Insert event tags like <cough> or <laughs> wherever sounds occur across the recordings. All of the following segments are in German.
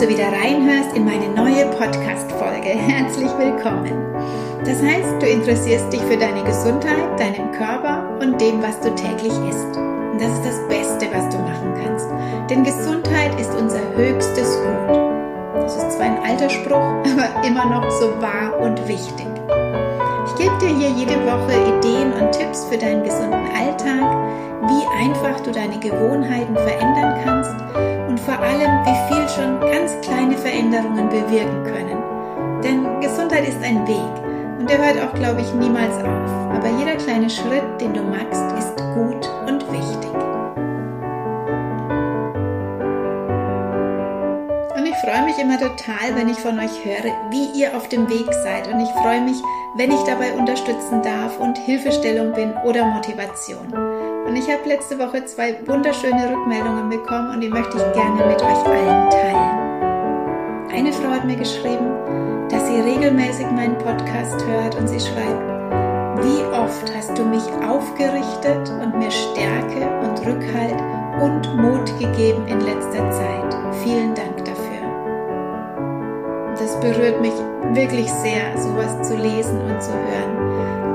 du wieder reinhörst in meine neue Podcast-Folge. Herzlich willkommen. Das heißt, du interessierst dich für deine Gesundheit, deinen Körper und dem, was du täglich isst. Und das ist das Beste, was du machen kannst. Denn Gesundheit ist unser höchstes Gut. Das ist zwar ein alter Spruch, <laughs> aber immer noch so wahr und wichtig. Ich gebe dir hier jede Woche Ideen und Tipps für deinen gesunden Alltag, wie einfach du deine Gewohnheiten verändern kannst und vor allem, wie viel schon ganz kleine Veränderungen bewirken können. Denn Gesundheit ist ein Weg und der hört auch, glaube ich, niemals auf. Aber jeder kleine Schritt, den du machst, ist gut und wichtig. Und ich freue mich immer total, wenn ich von euch höre, wie ihr auf dem Weg seid. Und ich freue mich, wenn ich dabei unterstützen darf und Hilfestellung bin oder Motivation. Und ich habe letzte Woche zwei wunderschöne Rückmeldungen bekommen und die möchte ich gerne mit euch allen teilen. Eine Frau hat mir geschrieben, dass sie regelmäßig meinen Podcast hört und sie schreibt, wie oft hast du mich aufgerichtet und mir Stärke und Rückhalt und Mut gegeben in letzter Zeit. Vielen Dank dafür. Das berührt mich wirklich sehr, sowas zu lesen und zu hören.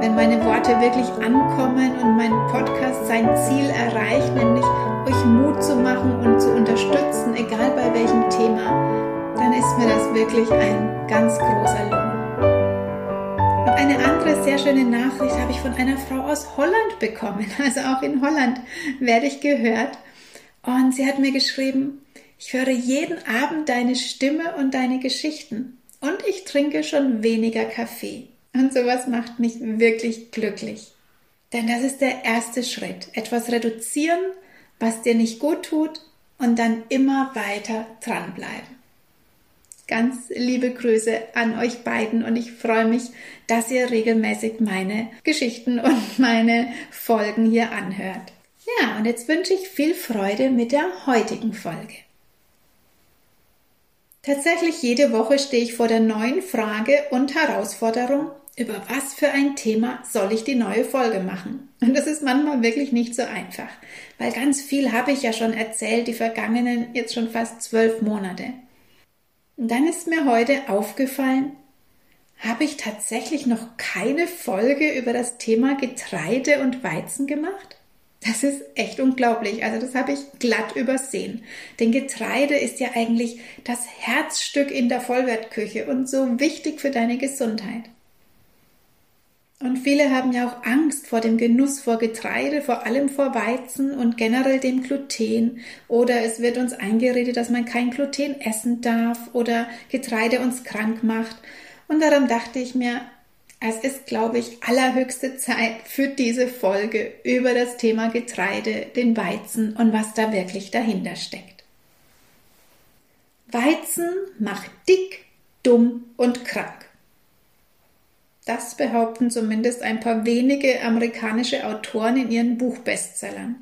Wenn meine Worte wirklich ankommen und mein Podcast sein Ziel erreicht, nämlich euch Mut zu machen und zu unterstützen, egal bei welchem Thema, dann ist mir das wirklich ein ganz großer Lohn. Und eine andere sehr schöne Nachricht habe ich von einer Frau aus Holland bekommen. <laughs> Also auch in Holland werde ich gehört. Und sie hat mir geschrieben, ich höre jeden Abend deine Stimme und deine Geschichten. Und ich trinke schon weniger Kaffee. Und sowas macht mich wirklich glücklich. Denn das ist der erste Schritt. Etwas reduzieren, was dir nicht gut tut und dann immer weiter dranbleiben. Ganz liebe Grüße an euch beiden und ich freue mich, dass ihr regelmäßig meine Geschichten und meine Folgen hier anhört. Ja, und jetzt wünsche ich viel Freude mit der heutigen Folge. Tatsächlich jede Woche stehe ich vor der neuen Frage und Herausforderung, über was für ein Thema soll ich die neue Folge machen? Und das ist manchmal wirklich nicht so einfach, weil ganz viel habe ich ja schon erzählt, die vergangenen jetzt schon fast zwölf Monate. Und dann ist mir heute aufgefallen, habe ich tatsächlich noch keine Folge über das Thema Getreide und Weizen gemacht? Das ist echt unglaublich. Also das habe ich glatt übersehen. Denn Getreide ist ja eigentlich das Herzstück in der Vollwertküche und so wichtig für deine Gesundheit. Und viele haben ja auch Angst vor dem Genuss vor Getreide, vor allem vor Weizen und generell dem Gluten. Oder es wird uns eingeredet, dass man kein Gluten essen darf oder Getreide uns krank macht. Und darum dachte ich mir, es ist, glaube ich, allerhöchste Zeit für diese Folge über das Thema Getreide, den Weizen und was da wirklich dahinter steckt. Weizen macht dick, dumm und krank. Das behaupten zumindest ein paar wenige amerikanische Autoren in ihren Buchbestsellern.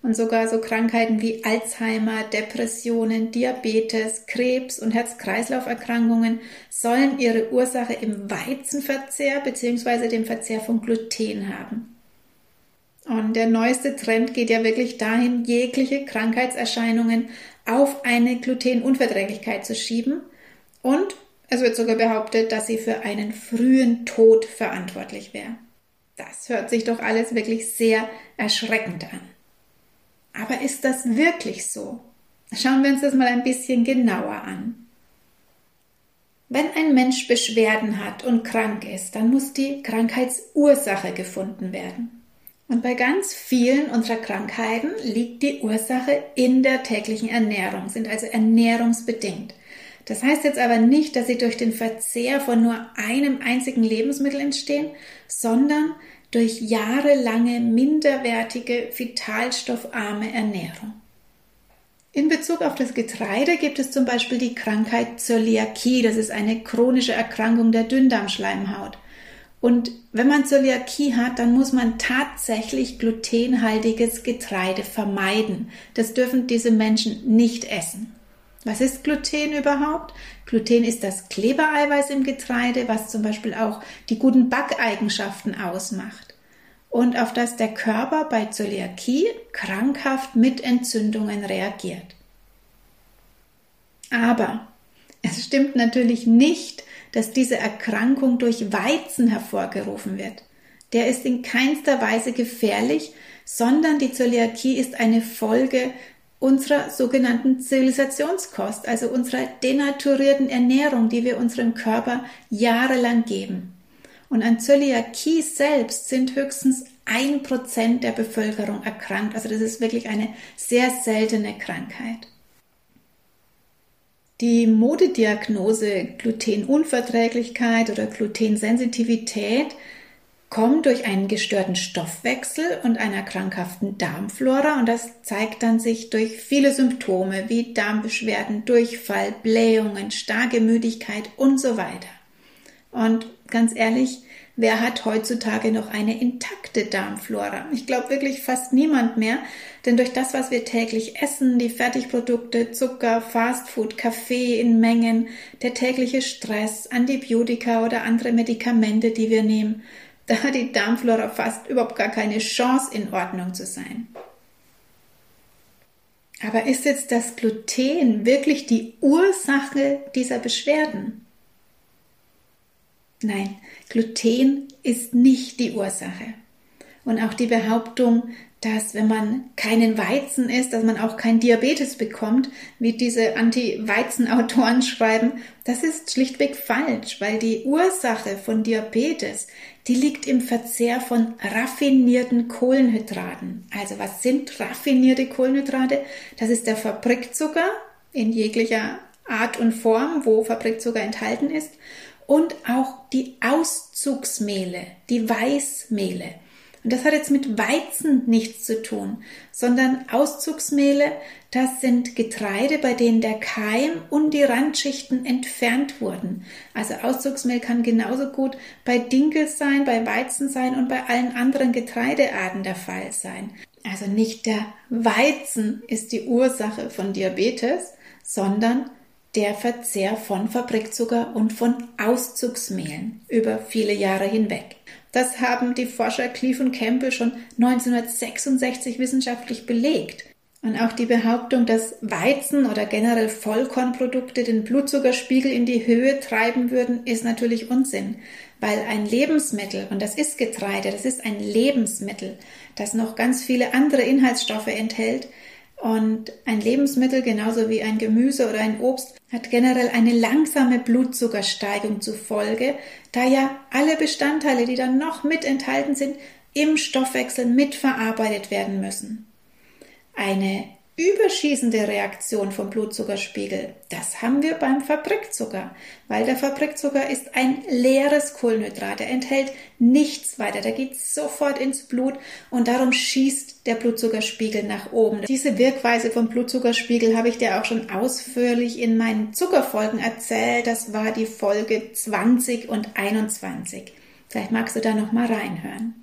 Und sogar so Krankheiten wie Alzheimer, Depressionen, Diabetes, Krebs und Herz-Kreislauf-Erkrankungen sollen ihre Ursache im Weizenverzehr bzw. dem Verzehr von Gluten haben. Und der neueste Trend geht ja wirklich dahin, jegliche Krankheitserscheinungen auf eine Glutenunverträglichkeit zu schieben und es wird sogar behauptet, dass sie für einen frühen Tod verantwortlich wäre. Das hört sich doch alles wirklich sehr erschreckend an. Aber ist das wirklich so? Schauen wir uns das mal ein bisschen genauer an. Wenn ein Mensch Beschwerden hat und krank ist, dann muss die Krankheitsursache gefunden werden. Und bei ganz vielen unserer Krankheiten liegt die Ursache in der täglichen Ernährung, sind also ernährungsbedingt. Das heißt jetzt aber nicht, dass sie durch den Verzehr von nur einem einzigen Lebensmittel entstehen, sondern durch jahrelange minderwertige, vitalstoffarme Ernährung. In Bezug auf das Getreide gibt es zum Beispiel die Krankheit Zöliakie. Das ist eine chronische Erkrankung der Dünndarmschleimhaut. Und wenn man Zöliakie hat, dann muss man tatsächlich glutenhaltiges Getreide vermeiden. Das dürfen diese Menschen nicht essen. Was ist Gluten überhaupt? Gluten ist das Klebereiweiß im Getreide, was zum Beispiel auch die guten Backeigenschaften ausmacht und auf das der Körper bei Zöliakie krankhaft mit Entzündungen reagiert. Aber es stimmt natürlich nicht, dass diese Erkrankung durch Weizen hervorgerufen wird. Der ist in keinster Weise gefährlich, sondern die Zöliakie ist eine Folge unserer sogenannten Zivilisationskost, also unserer denaturierten Ernährung, die wir unserem Körper jahrelang geben. Und an Zöliakie selbst sind höchstens ein Prozent der Bevölkerung erkrankt. Also das ist wirklich eine sehr seltene Krankheit. Die Modediagnose Glutenunverträglichkeit oder Glutensensitivität kommt durch einen gestörten Stoffwechsel und einer krankhaften Darmflora und das zeigt dann sich durch viele Symptome wie Darmbeschwerden, Durchfall, Blähungen, starke Müdigkeit und so weiter. Und ganz ehrlich, wer hat heutzutage noch eine intakte Darmflora? Ich glaube wirklich fast niemand mehr, denn durch das, was wir täglich essen, die Fertigprodukte, Zucker, Fastfood, Kaffee in Mengen, der tägliche Stress, Antibiotika oder andere Medikamente, die wir nehmen, da hat die Darmflora fast überhaupt gar keine Chance, in Ordnung zu sein. Aber ist jetzt das Gluten wirklich die Ursache dieser Beschwerden? Nein, Gluten ist nicht die Ursache. Und auch die Behauptung, dass wenn man keinen Weizen isst, dass man auch kein Diabetes bekommt, wie diese Anti-Weizen-Autoren <laughs> schreiben, das ist schlichtweg falsch, weil die Ursache von Diabetes, die liegt im Verzehr von raffinierten Kohlenhydraten. Also was sind raffinierte Kohlenhydrate? Das ist der Fabrikzucker in jeglicher Art und Form, wo Fabrikzucker enthalten ist und auch die Auszugsmehle, die Weißmehle. Und das hat jetzt mit Weizen nichts zu tun, sondern Auszugsmehle, das sind Getreide, bei denen der Keim und die Randschichten entfernt wurden. Also Auszugsmehl kann genauso gut bei Dinkel sein, bei Weizen sein und bei allen anderen Getreidearten der Fall sein. Also nicht der Weizen ist die Ursache von Diabetes, sondern der Verzehr von Fabrikzucker und von Auszugsmehlen über viele Jahre hinweg. Das haben die Forscher Cleave und Campbell schon 1966 wissenschaftlich belegt. Und auch die Behauptung, dass Weizen oder generell Vollkornprodukte den Blutzuckerspiegel in die Höhe treiben würden, ist natürlich Unsinn, weil ein Lebensmittel, und das ist Getreide, das ist ein Lebensmittel, das noch ganz viele andere Inhaltsstoffe enthält, und ein Lebensmittel, genauso wie ein Gemüse oder ein Obst, hat generell eine langsame Blutzuckersteigung zufolge, da ja alle Bestandteile, die dann noch mit enthalten sind, im Stoffwechsel mitverarbeitet werden müssen. Eine überschießende Reaktion vom Blutzuckerspiegel, das haben wir beim Fabrikzucker, weil der Fabrikzucker ist ein leeres Kohlenhydrat, er enthält nichts weiter, der geht sofort ins Blut und darum schießt der Blutzuckerspiegel nach oben. Diese Wirkweise vom Blutzuckerspiegel habe ich dir auch schon ausführlich in meinen Zuckerfolgen erzählt, das war die Folge 20 und 21. Vielleicht magst du da noch mal reinhören.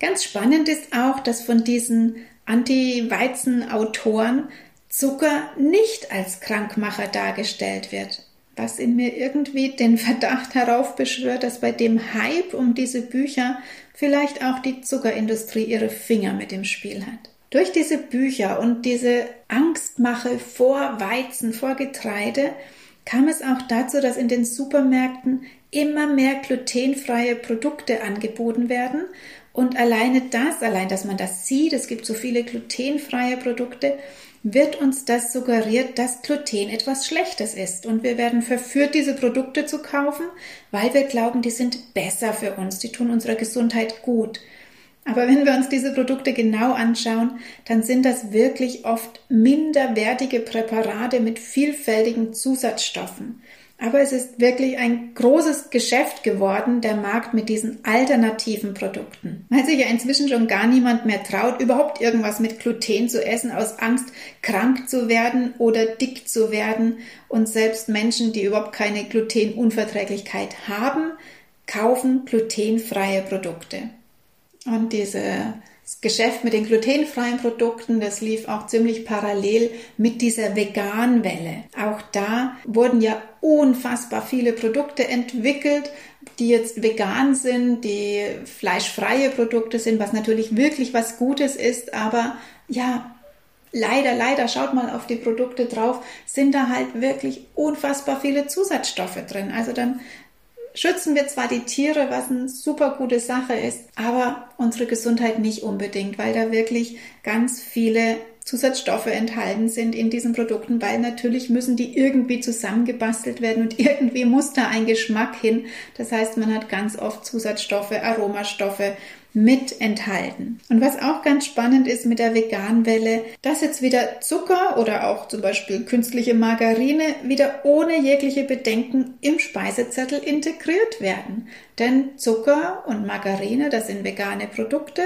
Ganz spannend ist auch, dass von diesen Anti-Weizen-Autoren Zucker nicht als Krankmacher dargestellt wird, was in mir irgendwie den Verdacht heraufbeschwört, dass bei dem Hype um diese Bücher vielleicht auch die Zuckerindustrie ihre Finger mit im Spiel hat. Durch diese Bücher und diese Angstmache vor Weizen, vor Getreide, kam es auch dazu, dass in den Supermärkten immer mehr glutenfreie Produkte angeboten werden und alleine das, allein, dass man das sieht, es gibt so viele glutenfreie Produkte, wird uns das suggeriert, dass Gluten etwas Schlechtes ist. Und wir werden verführt, diese Produkte zu kaufen, weil wir glauben, die sind besser für uns, die tun unserer Gesundheit gut. Aber wenn wir uns diese Produkte genau anschauen, dann sind das wirklich oft minderwertige Präparate mit vielfältigen Zusatzstoffen. Aber es ist wirklich ein großes Geschäft geworden, der Markt mit diesen alternativen Produkten. Weil sich ja inzwischen schon gar niemand mehr traut, überhaupt irgendwas mit Gluten zu essen, aus Angst, krank zu werden oder dick zu werden. Und selbst Menschen, die überhaupt keine Glutenunverträglichkeit haben, kaufen glutenfreie Produkte. Und diese das Geschäft mit den glutenfreien Produkten, das lief auch ziemlich parallel mit dieser Veganwelle. Auch da wurden ja unfassbar viele Produkte entwickelt, die jetzt vegan sind, die fleischfreie Produkte sind, was natürlich wirklich was Gutes ist, aber ja, leider, leider, schaut mal auf die Produkte drauf, sind da halt wirklich unfassbar viele Zusatzstoffe drin. Also dann schützen wir zwar die Tiere, was eine super gute Sache ist, aber unsere Gesundheit nicht unbedingt, weil da wirklich ganz viele Zusatzstoffe enthalten sind in diesen Produkten, weil natürlich müssen die irgendwie zusammengebastelt werden und <laughs> irgendwie muss da ein Geschmack hin. Das heißt, man hat ganz oft Zusatzstoffe, Aromastoffe, mit enthalten. Und was auch ganz spannend ist mit der Veganwelle, dass jetzt wieder Zucker oder auch zum Beispiel künstliche Margarine wieder ohne jegliche Bedenken im Speisezettel integriert werden. Denn Zucker und Margarine, das sind vegane Produkte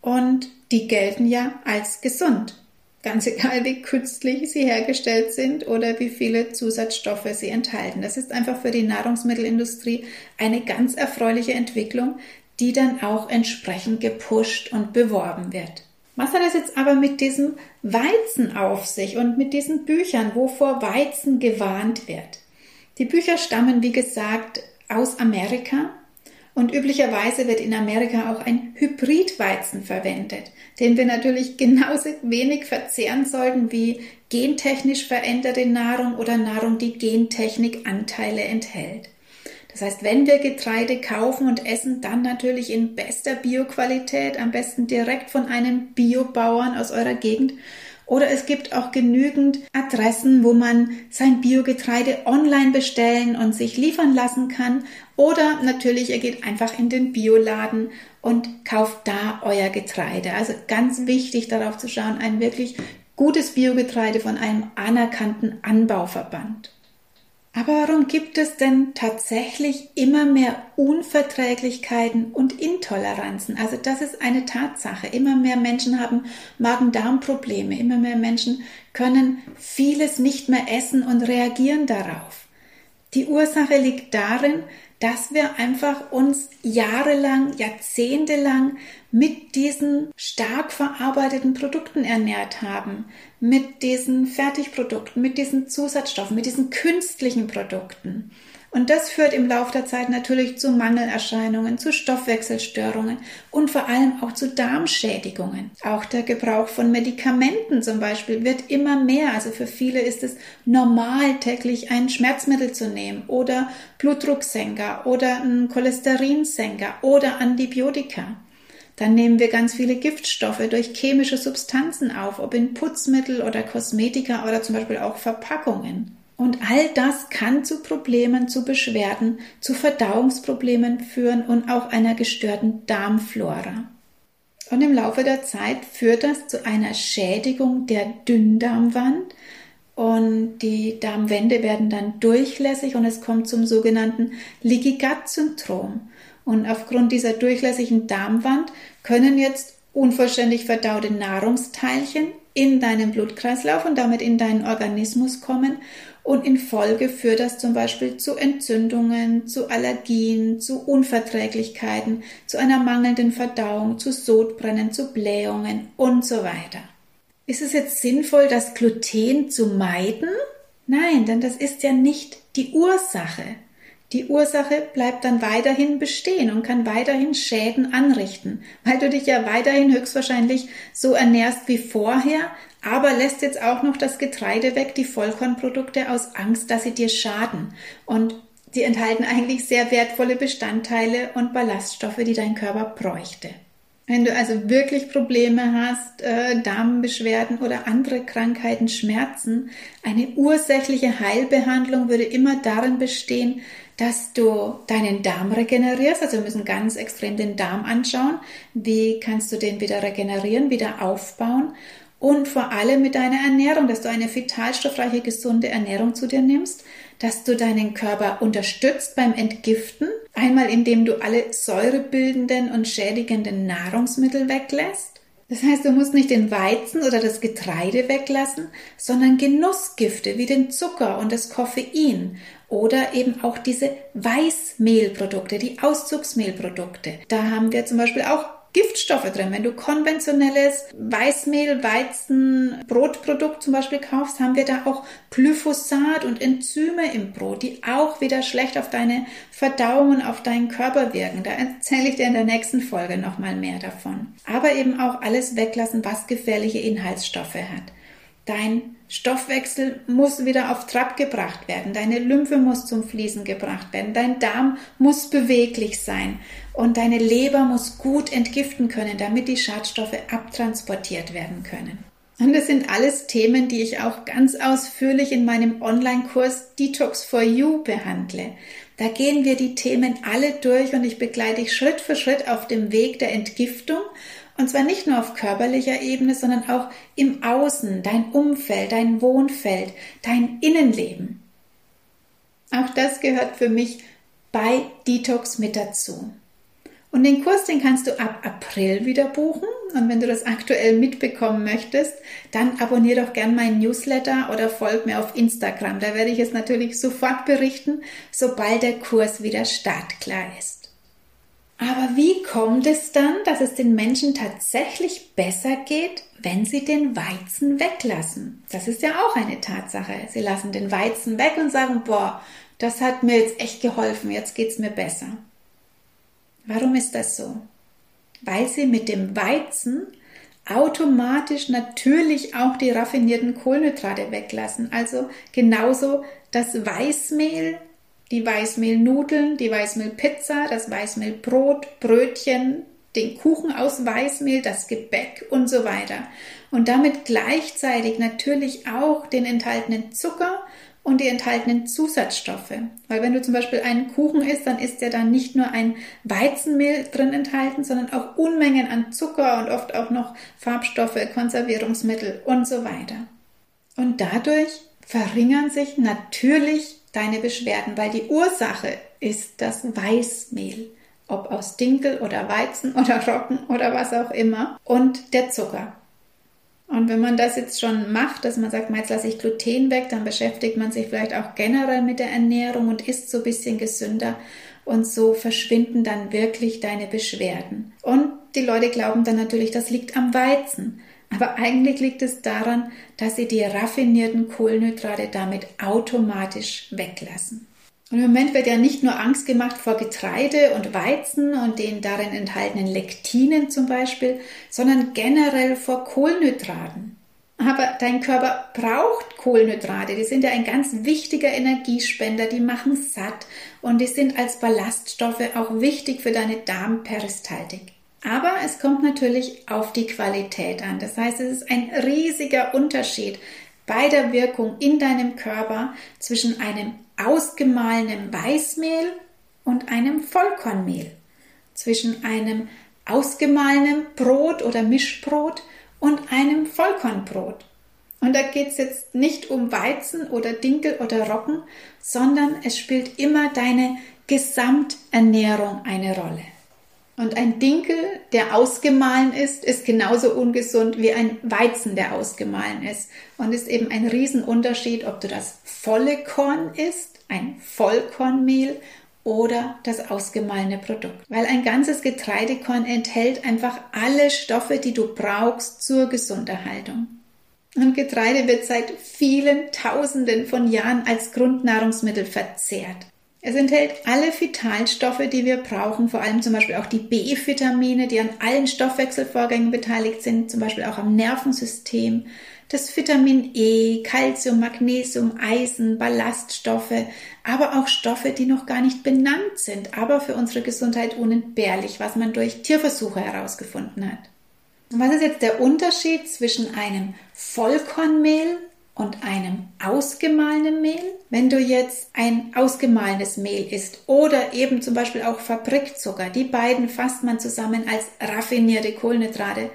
und die gelten ja als gesund. Ganz egal, wie künstlich sie hergestellt sind oder wie viele Zusatzstoffe sie enthalten. Das ist einfach für die Nahrungsmittelindustrie eine ganz erfreuliche Entwicklung, die dann auch entsprechend gepusht und beworben wird. Was hat das jetzt aber mit diesem Weizen auf sich und mit diesen Büchern, wovor Weizen gewarnt wird? Die Bücher stammen, wie gesagt, aus Amerika und üblicherweise wird in Amerika auch ein Hybridweizen verwendet, den wir natürlich genauso wenig verzehren sollten wie gentechnisch veränderte Nahrung oder Nahrung, die Gentechnikanteile enthält. Das heißt, wenn wir Getreide kaufen und essen, dann natürlich in bester Bioqualität, am besten direkt von einem Biobauern aus eurer Gegend. Oder es gibt auch genügend Adressen, wo man sein Biogetreide online bestellen und sich liefern lassen kann. Oder natürlich, ihr geht einfach in den Bioladen und kauft da euer Getreide. Also ganz wichtig darauf zu schauen, ein wirklich gutes Biogetreide von einem anerkannten Anbauverband. Aber warum gibt es denn tatsächlich immer mehr Unverträglichkeiten und Intoleranzen? Also das ist eine Tatsache. Immer mehr Menschen haben Magen-Darm-Probleme. Immer mehr Menschen können vieles nicht mehr essen und reagieren darauf. Die Ursache liegt darin, dass wir einfach uns jahrelang, jahrzehntelang mit diesen stark verarbeiteten Produkten ernährt haben, mit diesen Fertigprodukten, mit diesen Zusatzstoffen, mit diesen künstlichen Produkten. Und das führt im Laufe der Zeit natürlich zu Mangelerscheinungen, zu Stoffwechselstörungen und vor allem auch zu Darmschädigungen. Auch der Gebrauch von Medikamenten zum Beispiel wird immer mehr. Also für viele ist es normal, täglich ein Schmerzmittel zu nehmen oder Blutdrucksenker oder ein Cholesterinsenker oder Antibiotika. Dann nehmen wir ganz viele Giftstoffe durch chemische Substanzen auf, ob in Putzmittel oder Kosmetika oder zum Beispiel auch Verpackungen. Und all das kann zu Problemen, zu Beschwerden, zu Verdauungsproblemen führen und auch einer gestörten Darmflora. Und im Laufe der Zeit führt das zu einer Schädigung der Dünndarmwand und die Darmwände werden dann durchlässig und es kommt zum sogenannten Leaky Gut Syndrom. Und aufgrund dieser durchlässigen Darmwand können jetzt unvollständig verdaute Nahrungsteilchen in deinen Blutkreislauf und damit in deinen Organismus kommen und in Folge führt das zum Beispiel zu Entzündungen, zu Allergien, zu Unverträglichkeiten, zu einer mangelnden Verdauung, zu Sodbrennen, zu Blähungen und so weiter. Ist es jetzt sinnvoll, das Gluten zu meiden? Nein, denn das ist ja nicht die Ursache. Die Ursache bleibt dann weiterhin bestehen und kann weiterhin Schäden anrichten, weil du dich ja weiterhin höchstwahrscheinlich so ernährst wie vorher, aber lässt jetzt auch noch das Getreide weg, die Vollkornprodukte aus Angst, dass sie dir schaden. Und sie enthalten eigentlich sehr wertvolle Bestandteile und Ballaststoffe, die dein Körper bräuchte. Wenn du also wirklich Probleme hast, äh, Darmbeschwerden oder andere Krankheiten, Schmerzen, eine ursächliche Heilbehandlung würde immer darin bestehen, dass du deinen Darm regenerierst. Also wir müssen ganz extrem den Darm anschauen. Wie kannst du den wieder regenerieren, wieder aufbauen? Und vor allem mit deiner Ernährung, dass du eine vitalstoffreiche, gesunde Ernährung zu dir nimmst, dass du deinen Körper unterstützt beim Entgiften, einmal indem du alle säurebildenden und schädigenden Nahrungsmittel weglässt. Das heißt, du musst nicht den Weizen oder das Getreide weglassen, sondern Genussgifte wie den Zucker und das Koffein oder eben auch diese Weißmehlprodukte, die Auszugsmehlprodukte. Da haben wir zum Beispiel auch Giftstoffe drin. Wenn du konventionelles Weißmehl, Weizen, Brotprodukt zum Beispiel kaufst, haben wir da auch Glyphosat und Enzyme im Brot, die auch wieder schlecht auf deine Verdauung und auf deinen Körper wirken. Da erzähle ich dir in der nächsten Folge nochmal mehr davon. Aber eben auch alles weglassen, was gefährliche Inhaltsstoffe hat. Dein Stoffwechsel muss wieder auf Trab gebracht werden. Deine Lymphe muss zum Fließen gebracht werden. Dein Darm muss beweglich sein. Und deine Leber muss gut entgiften können, damit die Schadstoffe abtransportiert werden können. Und das sind alles Themen, die ich auch ganz ausführlich in meinem Online-Kurs Detox for You behandle. Da gehen wir die Themen alle durch und ich begleite dich Schritt für Schritt auf dem Weg der Entgiftung und zwar nicht nur auf körperlicher Ebene, sondern auch im Außen, dein Umfeld, dein Wohnfeld, dein Innenleben. Auch das gehört für mich bei Detox mit dazu. Und den Kurs, den kannst du ab April wieder buchen. Und wenn du das aktuell mitbekommen möchtest, dann abonniere doch gern meinen Newsletter oder folg mir auf Instagram. Da werde ich es natürlich sofort berichten, sobald der Kurs wieder startklar ist. Aber wie kommt es dann, dass es den Menschen tatsächlich besser geht, wenn sie den Weizen weglassen? Das ist ja auch eine Tatsache. Sie lassen den Weizen weg und sagen, boah, das hat mir jetzt echt geholfen, jetzt geht's mir besser. Warum ist das so? Weil sie mit dem Weizen automatisch natürlich auch die raffinierten Kohlenhydrate weglassen. Also genauso das Weißmehl die Weißmehlnudeln, die Weißmehlpizza, das Weißmehlbrot, Brötchen, den Kuchen aus Weißmehl, das Gebäck und so weiter. Und damit gleichzeitig natürlich auch den enthaltenen Zucker und die enthaltenen Zusatzstoffe. Weil wenn du zum Beispiel einen Kuchen isst, dann ist ja dann nicht nur ein Weizenmehl drin enthalten, sondern auch Unmengen an Zucker und oft auch noch Farbstoffe, Konservierungsmittel und so weiter. Und dadurch verringern sich natürlich deine Beschwerden, weil die Ursache ist das Weißmehl, ob aus Dinkel oder Weizen oder Roggen oder was auch immer und der Zucker. Und wenn man das jetzt schon macht, dass man sagt, jetzt lasse ich Gluten weg, dann beschäftigt man sich vielleicht auch generell mit der Ernährung und isst so ein bisschen gesünder und so verschwinden dann wirklich deine Beschwerden. Und die Leute glauben dann natürlich, das liegt am Weizen. Aber eigentlich liegt es daran, dass sie die raffinierten Kohlenhydrate damit automatisch weglassen. Und im Moment wird ja nicht nur Angst gemacht vor Getreide und Weizen und den darin enthaltenen Lektinen zum Beispiel, sondern generell vor Kohlenhydraten. Aber dein Körper braucht Kohlenhydrate. Die sind ja ein ganz wichtiger Energiespender. Die machen satt und die sind als Ballaststoffe auch wichtig für deine Darmperistaltik. Aber es kommt natürlich auf die Qualität an. Das heißt, es ist ein riesiger Unterschied bei der Wirkung in deinem Körper zwischen einem ausgemahlenen Weißmehl und einem Vollkornmehl, zwischen einem ausgemahlenen Brot oder Mischbrot und einem Vollkornbrot. Und da geht es jetzt nicht um Weizen oder Dinkel oder Roggen, sondern es spielt immer deine Gesamternährung eine Rolle. Und ein Dinkel, der ausgemahlen ist, ist genauso ungesund wie ein Weizen, der ausgemahlen ist. Und ist eben ein Riesenunterschied, ob du das volle Korn isst, ein Vollkornmehl oder das ausgemahlene Produkt. Weil ein ganzes Getreidekorn enthält einfach alle Stoffe, die du brauchst zur Gesunderhaltung. Und Getreide wird seit vielen Tausenden von Jahren als Grundnahrungsmittel verzehrt. Es enthält alle Vitalstoffe, die wir brauchen, vor allem zum Beispiel auch die B-Vitamine, die an allen Stoffwechselvorgängen beteiligt sind, zum Beispiel auch am Nervensystem, das Vitamin E, Calcium, Magnesium, Eisen, Ballaststoffe, aber auch Stoffe, die noch gar nicht benannt sind, aber für unsere Gesundheit unentbehrlich, was man durch Tierversuche herausgefunden hat. Was ist jetzt der Unterschied zwischen einem Vollkornmehl und einem ausgemahlenen Mehl. Wenn du jetzt ein ausgemahlenes Mehl isst oder eben zum Beispiel auch Fabrikzucker, die beiden fasst man zusammen als raffinierte Kohlenhydrate,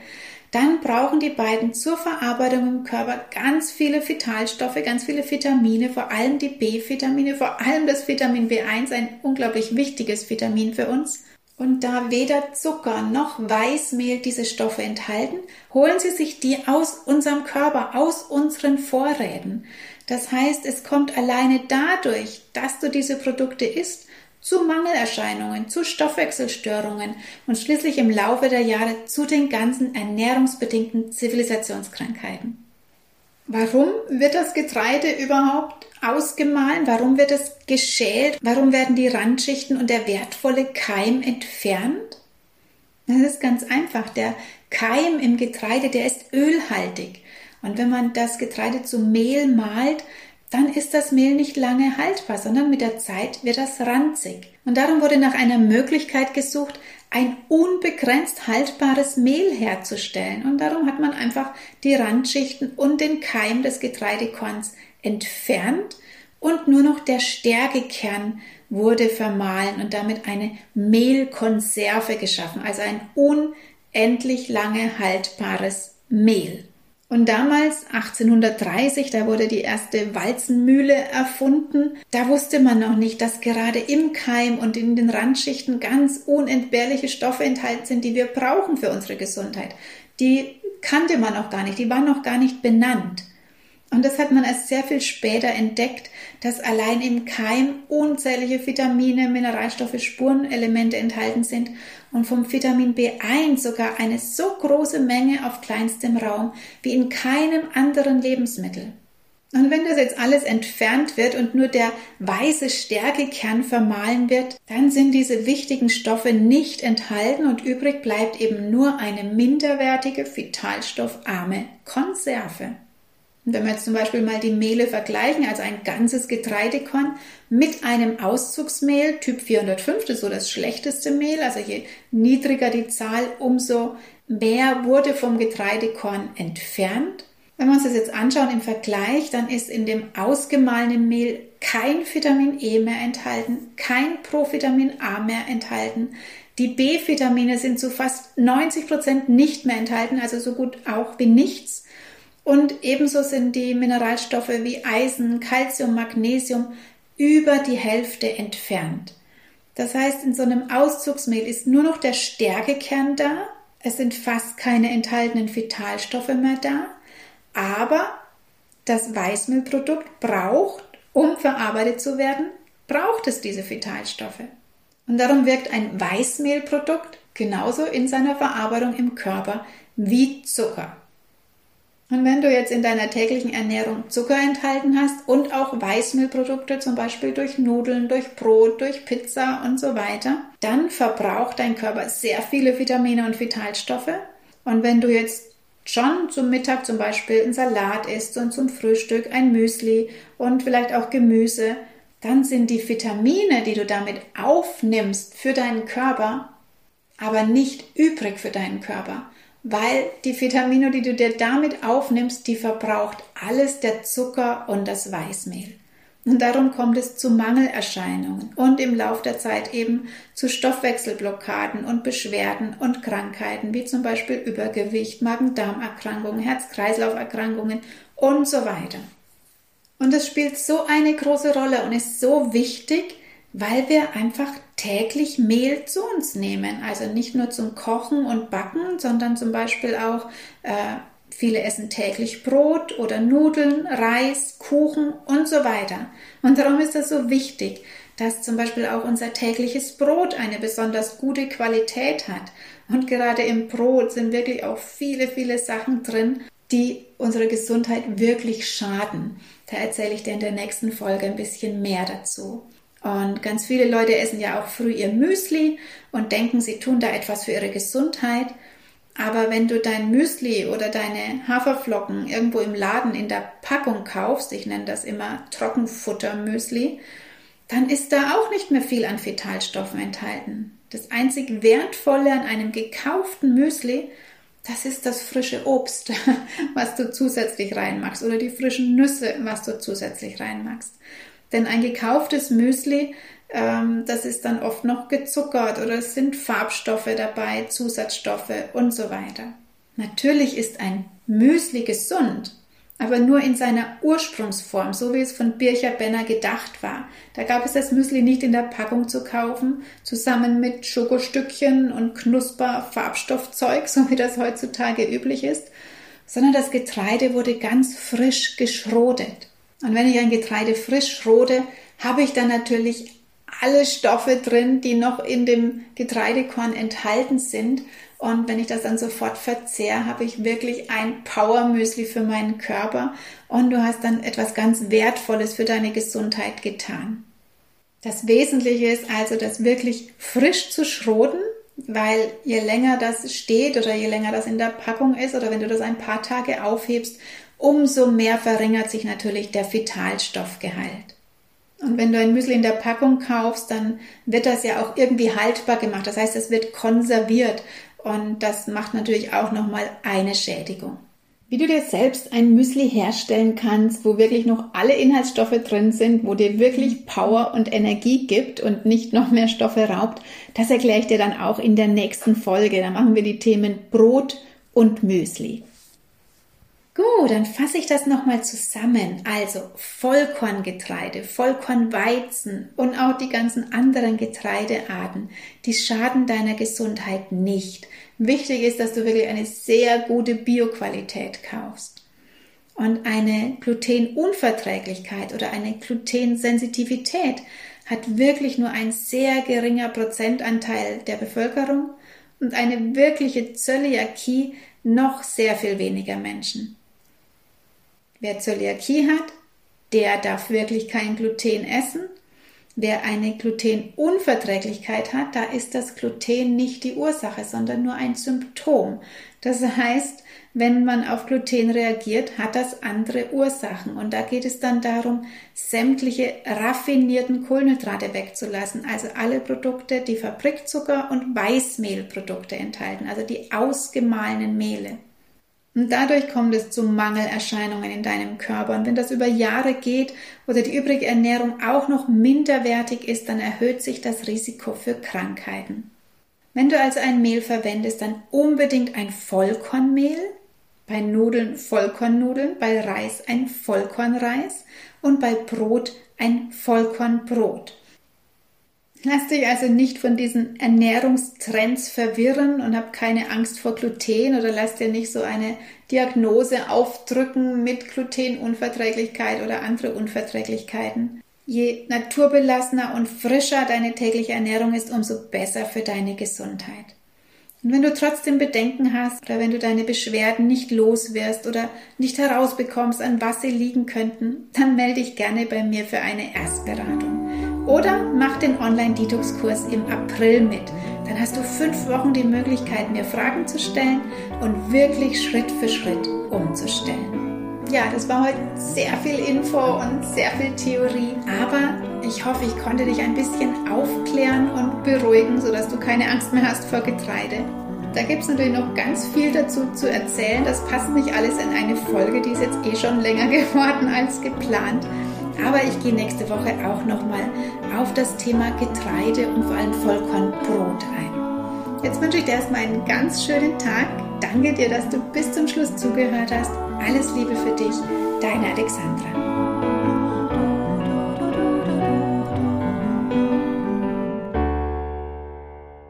dann brauchen die beiden zur Verarbeitung im Körper ganz viele Vitalstoffe, ganz viele Vitamine, vor allem die B-Vitamine, vor allem das Vitamin B1, ein unglaublich wichtiges Vitamin für uns. Und da weder Zucker noch Weißmehl diese Stoffe enthalten, holen Sie sich die aus unserem Körper, aus unseren Vorräten. Das heißt, es kommt alleine dadurch, dass du diese Produkte isst, zu Mangelerscheinungen, zu Stoffwechselstörungen und schließlich im Laufe der Jahre zu den ganzen ernährungsbedingten Zivilisationskrankheiten. Warum wird das Getreide überhaupt ausgemahlen? Warum wird es geschält? Warum werden die Randschichten und der wertvolle Keim entfernt? Das ist ganz einfach. Der Keim im Getreide, der ist ölhaltig. Und wenn man das Getreide zu Mehl mahlt, dann ist das Mehl nicht lange haltbar, sondern mit der Zeit wird das ranzig. Und darum wurde nach einer Möglichkeit gesucht, ein unbegrenzt haltbares Mehl herzustellen. Und darum hat man einfach die Randschichten und den Keim des Getreidekorns entfernt und nur noch der Stärkekern wurde vermahlen und damit eine Mehlkonserve geschaffen, also ein unendlich lange haltbares Mehl. Und damals, 1830, da wurde die erste Walzenmühle erfunden. Da wusste man noch nicht, dass gerade im Keim und in den Randschichten ganz unentbehrliche Stoffe enthalten sind, die wir brauchen für unsere Gesundheit. Die kannte man noch gar nicht, die waren noch gar nicht benannt. Und das hat man erst sehr viel später entdeckt, dass allein im Keim unzählige Vitamine, Mineralstoffe, Spurenelemente enthalten sind und vom Vitamin B1 sogar eine so große Menge auf kleinstem Raum wie in keinem anderen Lebensmittel. Und wenn das jetzt alles entfernt wird und nur der weiße Stärkekern vermahlen wird, dann sind diese wichtigen Stoffe nicht enthalten und übrig bleibt eben nur eine minderwertige, vitalstoffarme Konserve. Und wenn wir jetzt zum Beispiel mal die Mehle vergleichen, also ein ganzes Getreidekorn mit einem Auszugsmehl Typ 405, das ist so das schlechteste Mehl, also je niedriger die Zahl, umso mehr wurde vom Getreidekorn entfernt. Wenn wir uns das jetzt anschauen im Vergleich, dann ist in dem ausgemahlenen Mehl kein Vitamin E mehr enthalten, kein Provitamin A mehr enthalten. Die B-Vitamine sind zu fast 90 Prozent nicht mehr enthalten, also so gut auch wie nichts. Und ebenso sind die Mineralstoffe wie Eisen, Calcium, Magnesium über die Hälfte entfernt. Das heißt, in so einem Auszugsmehl ist nur noch der Stärkekern da. Es sind fast keine enthaltenen Vitalstoffe mehr da. Aber das Weißmehlprodukt braucht, um verarbeitet zu werden, braucht es diese Vitalstoffe. Und darum wirkt ein Weißmehlprodukt genauso in seiner Verarbeitung im Körper wie Zucker. Und wenn du jetzt in deiner täglichen Ernährung Zucker enthalten hast und auch Weißmehlprodukte, zum Beispiel durch Nudeln, durch Brot, durch Pizza und so weiter, dann verbraucht dein Körper sehr viele Vitamine und Vitalstoffe. Und wenn du jetzt schon zum Mittag zum Beispiel einen Salat isst und zum Frühstück ein Müsli und vielleicht auch Gemüse, dann sind die Vitamine, die du damit aufnimmst für deinen Körper, aber nicht übrig für deinen Körper weil die Vitamine, die du dir damit aufnimmst, die verbraucht alles der Zucker und das Weißmehl. Und darum kommt es zu Mangelerscheinungen und im Lauf der Zeit eben zu Stoffwechselblockaden und Beschwerden und Krankheiten, wie zum Beispiel Übergewicht, Magen-Darm-Erkrankungen, Herz-Kreislauf-Erkrankungen und so weiter. Und es spielt so eine große Rolle und ist so wichtig, weil wir einfach täglich Mehl zu uns nehmen. Also nicht nur zum Kochen und Backen, sondern zum Beispiel auch äh, viele essen täglich Brot oder Nudeln, Reis, Kuchen und so weiter. Und darum ist es so wichtig, dass zum Beispiel auch unser tägliches Brot eine besonders gute Qualität hat. Und gerade im Brot sind wirklich auch viele, viele Sachen drin, die unserer Gesundheit wirklich schaden. Da erzähle ich dir in der nächsten Folge ein bisschen mehr dazu. Und ganz viele Leute essen ja auch früh ihr Müsli und denken, sie tun da etwas für ihre Gesundheit. Aber wenn du dein Müsli oder deine Haferflocken irgendwo im Laden in der Packung kaufst, ich nenne das immer Trockenfuttermüsli, dann ist da auch nicht mehr viel an Vitalstoffen enthalten. Das einzig Wertvolle an einem gekauften Müsli, das ist das frische Obst, <laughs> was du zusätzlich reinmachst oder die frischen Nüsse, was du zusätzlich reinmachst. Denn ein gekauftes Müsli, ähm, das ist dann oft noch gezuckert oder es sind Farbstoffe dabei, Zusatzstoffe und so weiter. Natürlich ist ein Müsli gesund, aber nur in seiner Ursprungsform, so wie es von Bircher Benner gedacht war. Da gab es das Müsli nicht in der Packung zu kaufen, zusammen mit Schokostückchen und Knusper Farbstoffzeug, <laughs> so wie das heutzutage üblich ist, sondern das Getreide wurde ganz frisch geschrotet. Und wenn ich ein Getreide frisch rode, habe ich dann natürlich alle Stoffe drin, die noch in dem Getreidekorn enthalten sind. Und wenn ich das dann sofort verzehre, habe ich wirklich ein Power-Müsli für meinen Körper und du hast dann etwas ganz Wertvolles für deine Gesundheit getan. Das Wesentliche ist also, das wirklich frisch zu schroten, weil je länger das steht oder je länger das in der Packung ist oder wenn du das ein paar Tage aufhebst, umso mehr verringert sich natürlich der Vitalstoffgehalt. Und wenn du ein Müsli in der Packung kaufst, dann wird das ja auch irgendwie haltbar gemacht. Das heißt, es wird konserviert und das macht natürlich auch nochmal eine Schädigung. Wie du dir selbst ein Müsli herstellen kannst, wo wirklich noch alle Inhaltsstoffe drin sind, wo dir wirklich Power und Energie gibt und nicht noch mehr Stoffe raubt, das erkläre ich dir dann auch in der nächsten Folge. Da machen wir die Themen Brot und Müsli. Gut, dann fasse ich das nochmal zusammen. Also Vollkorngetreide, Vollkornweizen und auch die ganzen anderen Getreidearten, die schaden deiner Gesundheit nicht. Wichtig ist, dass du wirklich eine sehr gute Bioqualität kaufst. Und eine Glutenunverträglichkeit oder eine Glutensensitivität hat wirklich nur ein sehr geringer Prozentanteil der Bevölkerung und eine wirkliche Zöliakie noch sehr viel weniger Menschen. Wer Zöliakie hat, der darf wirklich kein Gluten essen. Wer eine Glutenunverträglichkeit hat, da ist das Gluten nicht die Ursache, sondern nur ein Symptom. Das heißt, wenn man auf Gluten reagiert, hat das andere Ursachen. Und da geht es dann darum, sämtliche raffinierten Kohlenhydrate wegzulassen. Also alle Produkte, die Fabrikzucker und Weißmehlprodukte enthalten, also die ausgemahlenen Mehle. Und dadurch kommt es zu Mangelerscheinungen in deinem Körper. Und wenn das über Jahre geht oder die übrige Ernährung auch noch minderwertig ist, dann erhöht sich das Risiko für Krankheiten. Wenn du also ein Mehl verwendest, dann unbedingt ein Vollkornmehl, bei Nudeln Vollkornnudeln, bei Reis ein Vollkornreis und bei Brot ein Vollkornbrot. Lass dich also nicht von diesen Ernährungstrends verwirren und hab keine Angst vor Gluten oder lass dir nicht so eine Diagnose aufdrücken mit Glutenunverträglichkeit oder andere Unverträglichkeiten. Je naturbelassener und frischer deine tägliche Ernährung ist, umso besser für deine Gesundheit. Und wenn du trotzdem Bedenken hast oder wenn du deine Beschwerden nicht los wirst oder nicht herausbekommst, an was sie liegen könnten, dann melde dich gerne bei mir für eine Erstberatung. Oder mach den Online-Detox-Kurs im April mit. Dann hast du fünf Wochen die Möglichkeit, mir Fragen zu stellen und wirklich Schritt für Schritt umzustellen. Ja, das war heute sehr viel Info und sehr viel Theorie, aber ich hoffe, ich konnte dich ein bisschen aufklären und beruhigen, sodass du keine Angst mehr hast vor Getreide. Da gibt es natürlich noch ganz viel dazu zu erzählen. Das passt nicht alles in eine Folge, die ist jetzt eh schon länger <laughs> geworden als geplant. Aber ich gehe nächste Woche auch nochmal auf das Thema Getreide und vor allem Vollkornbrot ein. Jetzt wünsche ich dir erstmal einen ganz schönen Tag. Danke dir, dass du bis zum Schluss zugehört hast. Alles Liebe für dich, deine Alexandra.